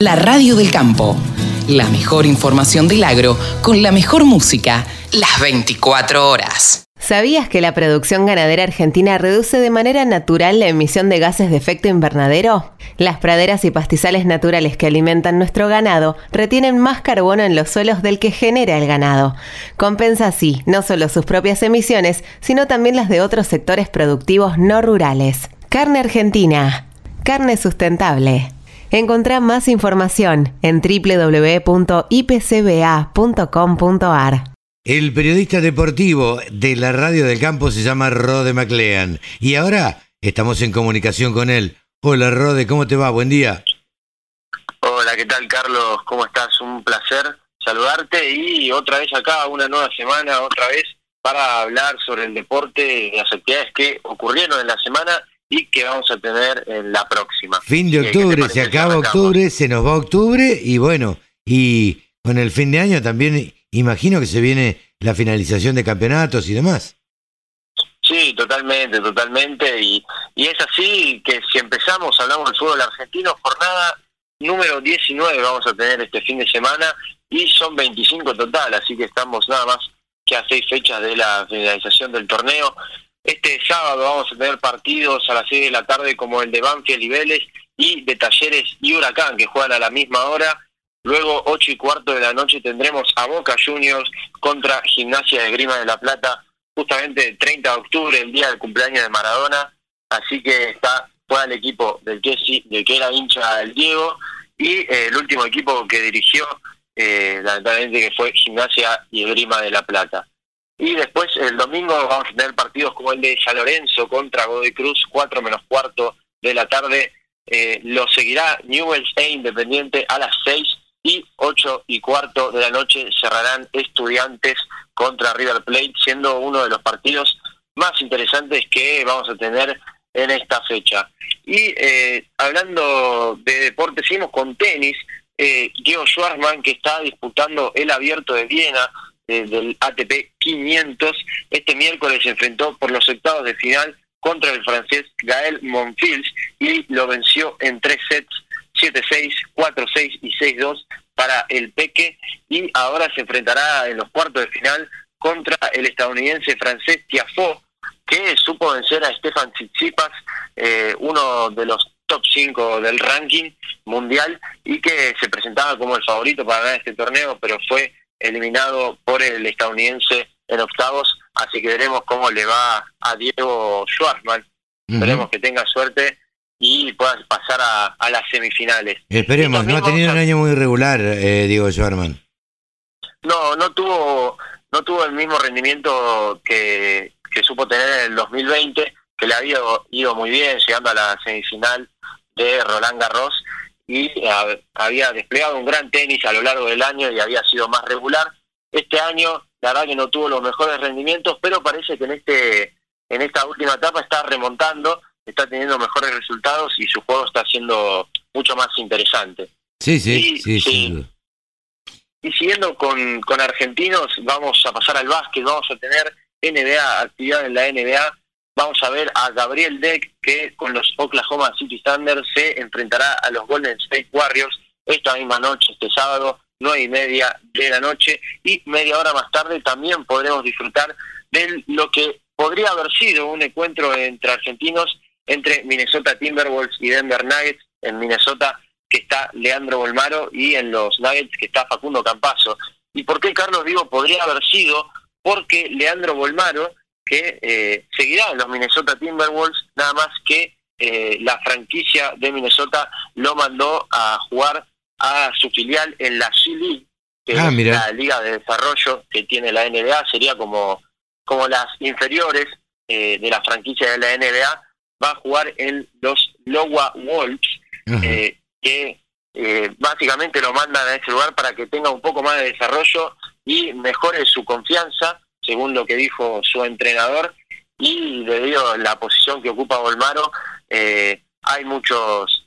La radio del campo. La mejor información del agro con la mejor música las 24 horas. ¿Sabías que la producción ganadera argentina reduce de manera natural la emisión de gases de efecto invernadero? Las praderas y pastizales naturales que alimentan nuestro ganado retienen más carbono en los suelos del que genera el ganado. Compensa así no solo sus propias emisiones, sino también las de otros sectores productivos no rurales. Carne argentina. Carne sustentable. Encontrá más información en www.ipcba.com.ar. El periodista deportivo de la radio del campo se llama Rode MacLean y ahora estamos en comunicación con él. Hola Rode, ¿cómo te va? Buen día. Hola, ¿qué tal Carlos? ¿Cómo estás? Un placer saludarte y otra vez acá, una nueva semana, otra vez para hablar sobre el deporte, las actividades que ocurrieron en la semana y que vamos a tener en la próxima. Fin de octubre, se acaba octubre, se nos va octubre y bueno, y con el fin de año también imagino que se viene la finalización de campeonatos y demás. Sí, totalmente, totalmente. Y, y es así que si empezamos, hablamos del fútbol argentino, jornada número 19 vamos a tener este fin de semana y son 25 total, así que estamos nada más que a seis fechas de la finalización del torneo. Este sábado vamos a tener partidos a las 6 de la tarde como el de Banfield y Vélez y de Talleres y Huracán que juegan a la misma hora. Luego, 8 y cuarto de la noche, tendremos a Boca Juniors contra Gimnasia de Grima de la Plata, justamente el 30 de octubre, el día del cumpleaños de Maradona. Así que está fuera el equipo del que, del que era hincha el Diego y eh, el último equipo que dirigió, eh, lamentablemente, que fue Gimnasia y Grima de la Plata. Y después el domingo vamos a tener partidos como el de San Lorenzo contra Godoy Cruz, 4 menos cuarto de la tarde. Eh, lo seguirá Newell's e Independiente a las 6 y 8 y cuarto de la noche cerrarán Estudiantes contra River Plate, siendo uno de los partidos más interesantes que vamos a tener en esta fecha. Y eh, hablando de deporte, seguimos con tenis. Eh, Diego Schwarzman, que está disputando el abierto de Viena, del ATP 500. Este miércoles se enfrentó por los octavos de final contra el francés Gael Monfils y lo venció en tres sets, 7-6, 4-6 y 6-2 para el Peque y ahora se enfrentará en los cuartos de final contra el estadounidense francés Tiafoe que supo vencer a Stefan Tsitsipas, eh, uno de los top 5 del ranking mundial y que se presentaba como el favorito para ganar este torneo, pero fue eliminado por el estadounidense en octavos, así que veremos cómo le va a Diego Schwartzman. Esperemos que tenga suerte y pueda pasar a, las semifinales. Esperemos, no ha tenido un año muy regular eh, Diego Schwartzman. No, no tuvo, no tuvo el mismo rendimiento que, que supo tener en el 2020, que le había ido muy bien, llegando a la semifinal de Roland Garros y había desplegado un gran tenis a lo largo del año y había sido más regular. Este año, la verdad que no tuvo los mejores rendimientos, pero parece que en este en esta última etapa está remontando, está teniendo mejores resultados y su juego está siendo mucho más interesante. Sí, sí, sí, sí. Y siguiendo con, con argentinos, vamos a pasar al básquet, vamos a tener NBA, actividad en la NBA, vamos a ver a Gabriel Deck que con los Oklahoma City Thunder se enfrentará a los Golden State Warriors esta misma noche, este sábado, nueve y media de la noche y media hora más tarde también podremos disfrutar de lo que podría haber sido un encuentro entre argentinos entre Minnesota Timberwolves y Denver Nuggets en Minnesota que está Leandro Bolmaro y en los Nuggets que está Facundo Campazo. ¿Y por qué Carlos digo podría haber sido? Porque Leandro Bolmaro que eh, seguirá en los Minnesota Timberwolves, nada más que eh, la franquicia de Minnesota lo mandó a jugar a su filial en la G League, que ah, es la liga de desarrollo que tiene la NBA, sería como, como las inferiores eh, de la franquicia de la NBA, va a jugar en los Lowa Wolves, que básicamente lo mandan a ese lugar para que tenga un poco más de desarrollo y mejore su confianza según lo que dijo su entrenador, y debido a la posición que ocupa Volmaro, eh, hay muchos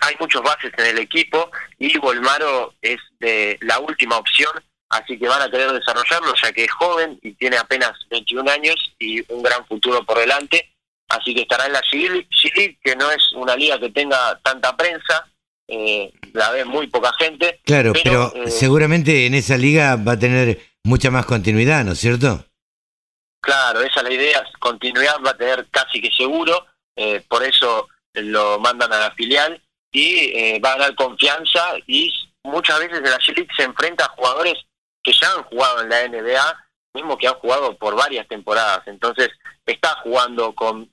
hay muchos bases en el equipo y Volmaro es de la última opción, así que van a querer desarrollarlo ya que es joven y tiene apenas 21 años y un gran futuro por delante, así que estará en la G que no es una liga que tenga tanta prensa, eh, la ve muy poca gente. Claro, pero, eh, seguramente en esa liga va a tener mucha más continuidad, ¿no es cierto? Claro, esa es la idea, continuidad va a tener casi que seguro, eh, por eso lo mandan a la filial y va a dar confianza y muchas veces el la se enfrenta a jugadores que ya han jugado en la NBA, mismo que han jugado por varias temporadas, entonces está jugando con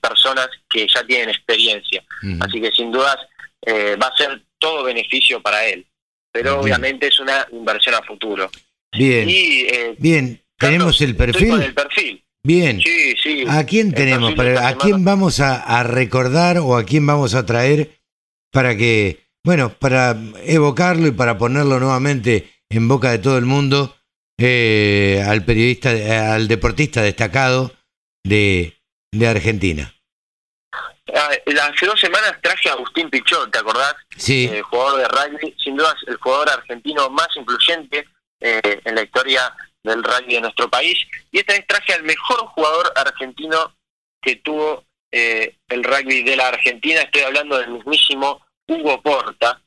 personas que ya tienen experiencia, así que sin dudas eh, va a ser todo beneficio para él. Pero obviamente es una inversión a futuro. Bien. Eh, Bien, tenemos el perfil. el perfil. Bien. Sí, sí. ¿A quién tenemos? ¿A quién vamos a, recordar o a quién vamos a traer para que, bueno, para evocarlo y para ponerlo nuevamente en boca de todo el mundo eh, al periodista, al deportista destacado de, de Argentina? Ah, hace dos semanas traje a Agustín Pichot, ¿te acordás? Sí. Eh, jugador de rugby, sin duda el jugador argentino más influyente eh, en la historia del rugby de nuestro país. Y esta vez traje al mejor jugador argentino que tuvo eh, el rugby de la Argentina. Estoy hablando del mismísimo Hugo Porta,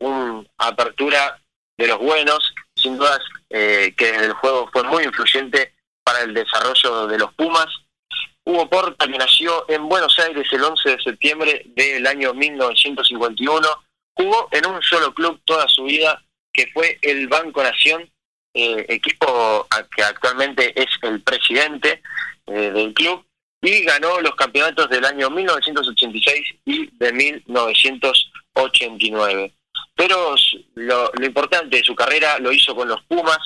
una apertura de los buenos, sin dudas que desde el juego fue muy influyente para el desarrollo de los Pumas Hugo Porta, que nació en Buenos Aires el 11 de septiembre del año 1951, jugó en un solo club toda su vida, que fue el Banco Nación, eh, equipo que actualmente es el presidente eh, del club, y ganó los campeonatos del año 1986 y de 1989. Pero lo, importante de su carrera lo hizo con los Pumas,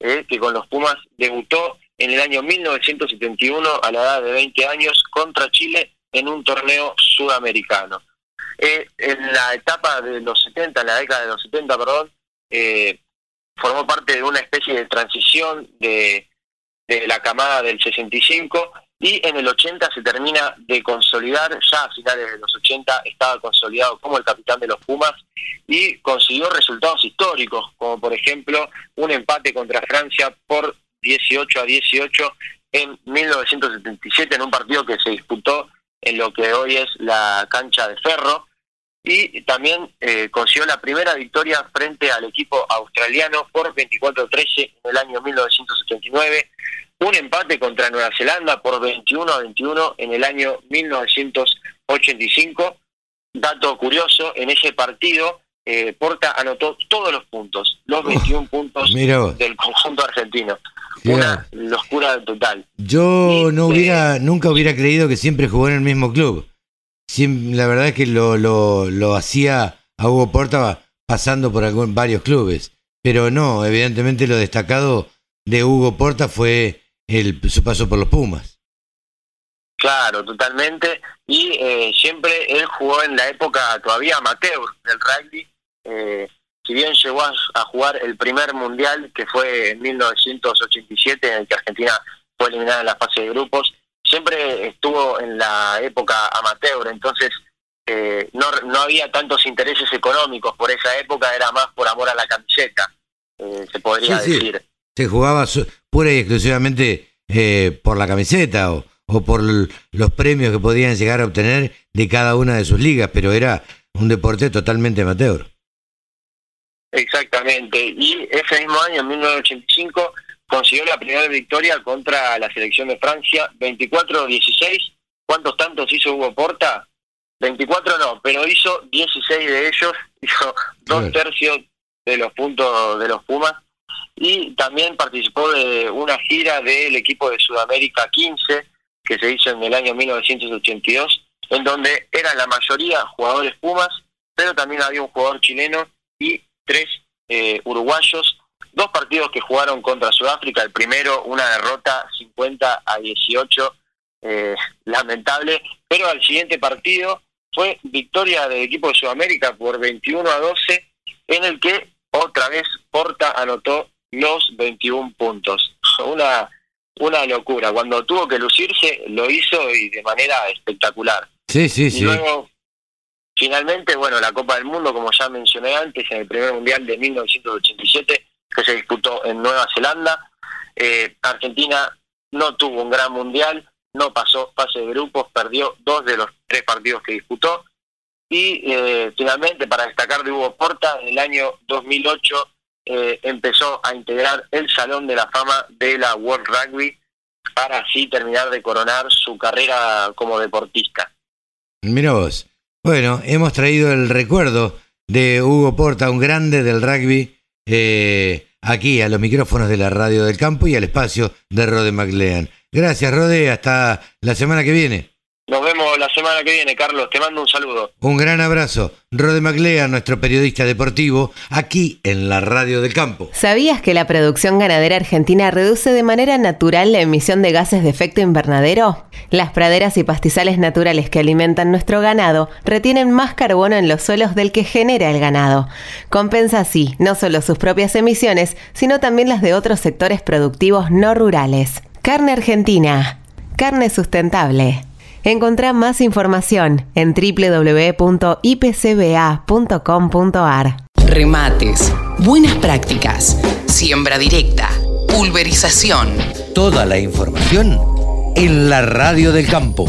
eh, que con los Pumas debutó en el año 1971 a la edad de 20 años contra Chile en un torneo sudamericano. Eh, en la etapa de los 70, en la década de los 70, perdón, eh, formó parte de una especie de transición de, de la camada del 65 y en el 80 se termina de consolidar, ya a finales de los 80 estaba consolidado como el capitán de los Pumas y consiguió resultados históricos, como por ejemplo un empate contra Francia por 18 a 18 en 1977 en un partido que se disputó en lo que hoy es la cancha de Ferro y también eh, consiguió la primera victoria frente al equipo australiano por 24-13 en el año 1979, un empate contra Nueva Zelanda por 21 a 21 en el año 1985. Dato curioso, en ese partido eh, Porta anotó todos los puntos, los 21 puntos del conjunto argentino. Una locura total. Yo no hubiera, nunca hubiera creído que siempre jugó en el mismo club. La verdad es que lo, lo, lo hacía a Hugo Porta pasando por algún, varios clubes. Pero no, evidentemente lo destacado de Hugo Porta fue el, su paso por los Pumas. Claro, totalmente. Y eh, siempre él jugó en la época todavía amateur del rugby. Eh, si bien llegó a, jugar el primer mundial, que fue en 1987, en el que Argentina fue eliminada en la fase de grupos, siempre en la época amateur, entonces eh, no, no había tantos intereses económicos por esa época, era más por amor a la camiseta, eh, se podría decir. Se jugaba pura y exclusivamente eh, por la camiseta o, o por los premios que podían llegar a obtener de cada una de sus ligas, pero era un deporte totalmente amateur. Exactamente. Y ese mismo año, en 1985, consiguió la primera victoria contra la selección de Francia, 24-16. ¿Cuántos tantos hizo Hugo Porta? 24 no, pero hizo 16 de ellos, hizo dos tercios de los puntos de los Pumas y también participó de una gira del equipo de Sudamérica 15 que se hizo en el año 1982, en donde eran la mayoría jugadores Pumas, pero también había un jugador chileno y tres eh, uruguayos, dos partidos que jugaron contra Sudáfrica, el primero una derrota 50 a 18, eh, lamentable, pero al siguiente partido fue victoria del equipo de Sudamérica por 21 a 12, en el que otra vez Porta anotó los 21 puntos. Una, una locura. Cuando tuvo que lucirse, lo hizo y de manera espectacular. Sí, sí, sí. Finalmente, bueno, la Copa del Mundo, como ya mencioné antes, en el primer Mundial de 1987, que se disputó en Nueva Zelanda, eh, Argentina no tuvo un gran Mundial, no pasó fase de grupos, perdió dos de los tres partidos que disputó, y eh, finalmente para destacar de Hugo Porta, en el año 2008 eh, empezó a integrar el Salón de la Fama de la World Rugby para así terminar de coronar su carrera como deportista. Mira vos. Bueno, hemos traído el recuerdo de Hugo Porta, un grande del rugby, eh, aquí a los micrófonos de la radio del campo y al espacio de Rode McLean. Gracias, Rode. Hasta la semana que viene. Nos vemos la semana que viene, Carlos. Te mando un saludo. Un gran abrazo. Rode Maclea, nuestro periodista deportivo, aquí en la Radio del Campo. ¿Sabías que la producción ganadera argentina reduce de manera natural la emisión de gases de efecto invernadero? Las praderas y pastizales naturales que alimentan nuestro ganado retienen más carbono en los suelos del que genera el ganado. Compensa así no solo sus propias emisiones, sino también las de otros sectores productivos no rurales. Carne argentina. Carne sustentable. Encontrá más información en www.ipcba.com.ar. Remates, buenas prácticas, siembra directa, pulverización. Toda la información en la Radio del Campo.